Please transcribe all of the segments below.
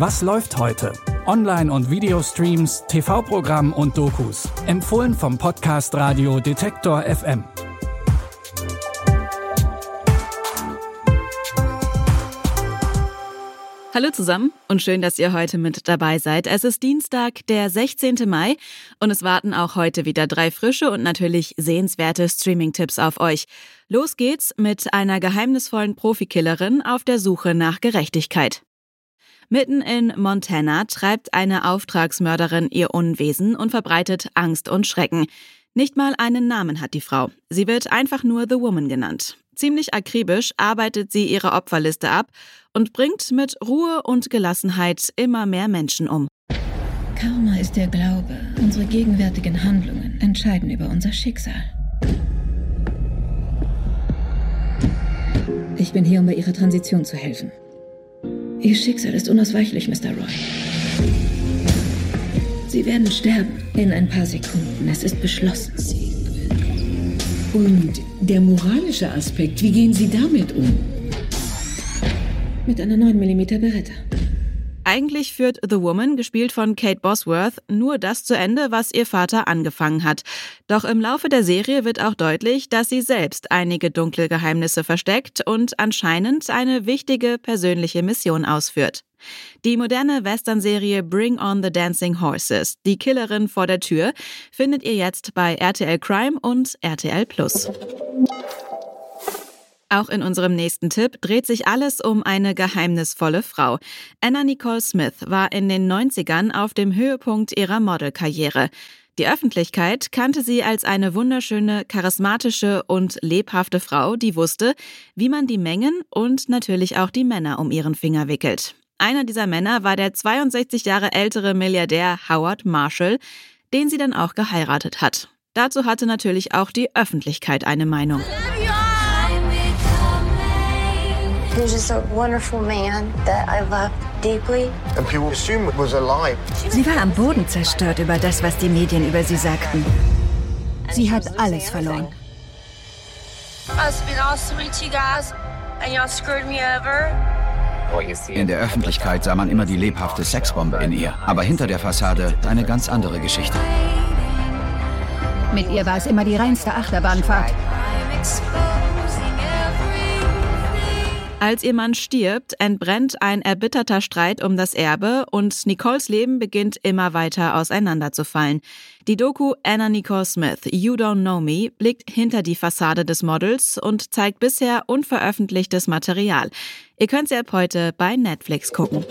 Was läuft heute? Online- und Videostreams, TV-Programm und Dokus. Empfohlen vom Podcast Radio Detektor FM. Hallo zusammen und schön, dass ihr heute mit dabei seid. Es ist Dienstag, der 16. Mai und es warten auch heute wieder drei frische und natürlich sehenswerte Streaming-Tipps auf euch. Los geht's mit einer geheimnisvollen Profikillerin auf der Suche nach Gerechtigkeit. Mitten in Montana treibt eine Auftragsmörderin ihr Unwesen und verbreitet Angst und Schrecken. Nicht mal einen Namen hat die Frau. Sie wird einfach nur The Woman genannt. Ziemlich akribisch arbeitet sie ihre Opferliste ab und bringt mit Ruhe und Gelassenheit immer mehr Menschen um. Karma ist der Glaube, unsere gegenwärtigen Handlungen entscheiden über unser Schicksal. Ich bin hier, um bei Ihrer Transition zu helfen. Ihr Schicksal ist unausweichlich, Mr. Roy. Sie werden sterben in ein paar Sekunden. Es ist beschlossen. Und der moralische Aspekt, wie gehen Sie damit um? Mit einer 9 mm Beretta. Eigentlich führt The Woman, gespielt von Kate Bosworth, nur das zu Ende, was ihr Vater angefangen hat. Doch im Laufe der Serie wird auch deutlich, dass sie selbst einige dunkle Geheimnisse versteckt und anscheinend eine wichtige persönliche Mission ausführt. Die moderne Western-Serie Bring on the Dancing Horses, die Killerin vor der Tür, findet ihr jetzt bei RTL Crime und RTL Plus. Auch in unserem nächsten Tipp dreht sich alles um eine geheimnisvolle Frau. Anna Nicole Smith war in den 90ern auf dem Höhepunkt ihrer Modelkarriere. Die Öffentlichkeit kannte sie als eine wunderschöne, charismatische und lebhafte Frau, die wusste, wie man die Mengen und natürlich auch die Männer um ihren Finger wickelt. Einer dieser Männer war der 62 Jahre ältere Milliardär Howard Marshall, den sie dann auch geheiratet hat. Dazu hatte natürlich auch die Öffentlichkeit eine Meinung. He was just a wonderful man that I loved deeply. And people assumed it was a lie. Sie war am Boden zerstört über das, was die Medien über sie sagten. Sie hat alles verloren. It's been awesome to meet you guys, and y'all screwed me over. In der Öffentlichkeit sah man immer die lebhafte Sexbombe in ihr, aber hinter der Fassade eine ganz andere Geschichte. Mit ihr war es immer die reinste Achterbahnfahrt. Als ihr Mann stirbt, entbrennt ein erbitterter Streit um das Erbe und Nicoles Leben beginnt immer weiter auseinanderzufallen. Die Doku Anna Nicole Smith, You Don't Know Me, blickt hinter die Fassade des Models und zeigt bisher unveröffentlichtes Material. Ihr könnt sie ab heute bei Netflix gucken.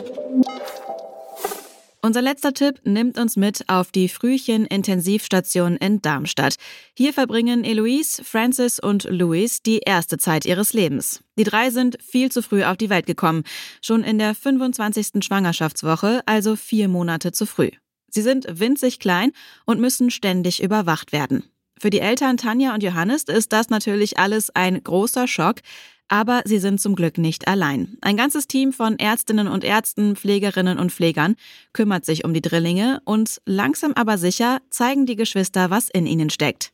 Unser letzter Tipp nimmt uns mit auf die Frühchen-Intensivstation in Darmstadt. Hier verbringen Eloise, Francis und Louis die erste Zeit ihres Lebens. Die drei sind viel zu früh auf die Welt gekommen, schon in der 25. Schwangerschaftswoche, also vier Monate zu früh. Sie sind winzig klein und müssen ständig überwacht werden. Für die Eltern Tanja und Johannes ist das natürlich alles ein großer Schock, aber sie sind zum Glück nicht allein. Ein ganzes Team von Ärztinnen und Ärzten, Pflegerinnen und Pflegern kümmert sich um die Drillinge und langsam aber sicher zeigen die Geschwister, was in ihnen steckt.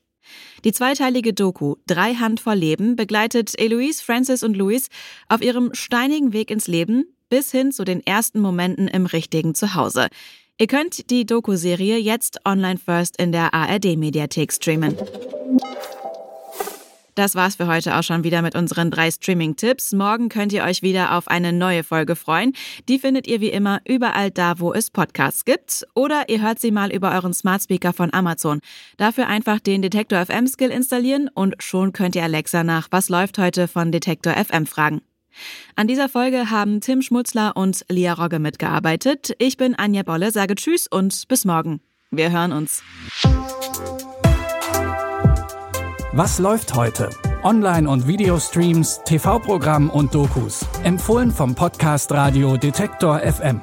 Die zweiteilige Doku Drei Hand vor Leben begleitet Eloise, Francis und Louis auf ihrem steinigen Weg ins Leben bis hin zu den ersten Momenten im richtigen Zuhause. Ihr könnt die Doku-Serie jetzt online first in der ARD-Mediathek streamen. Das war's für heute auch schon wieder mit unseren drei Streaming-Tipps. Morgen könnt ihr euch wieder auf eine neue Folge freuen. Die findet ihr wie immer überall da, wo es Podcasts gibt. Oder ihr hört sie mal über euren Smart Speaker von Amazon. Dafür einfach den Detektor FM Skill installieren und schon könnt ihr Alexa nach Was läuft heute von Detektor FM fragen. An dieser Folge haben Tim Schmutzler und Lia Rogge mitgearbeitet. Ich bin Anja Bolle, sage Tschüss und bis morgen. Wir hören uns. Was läuft heute? Online- und Videostreams, TV-Programm und Dokus. Empfohlen vom Podcast Radio Detektor FM.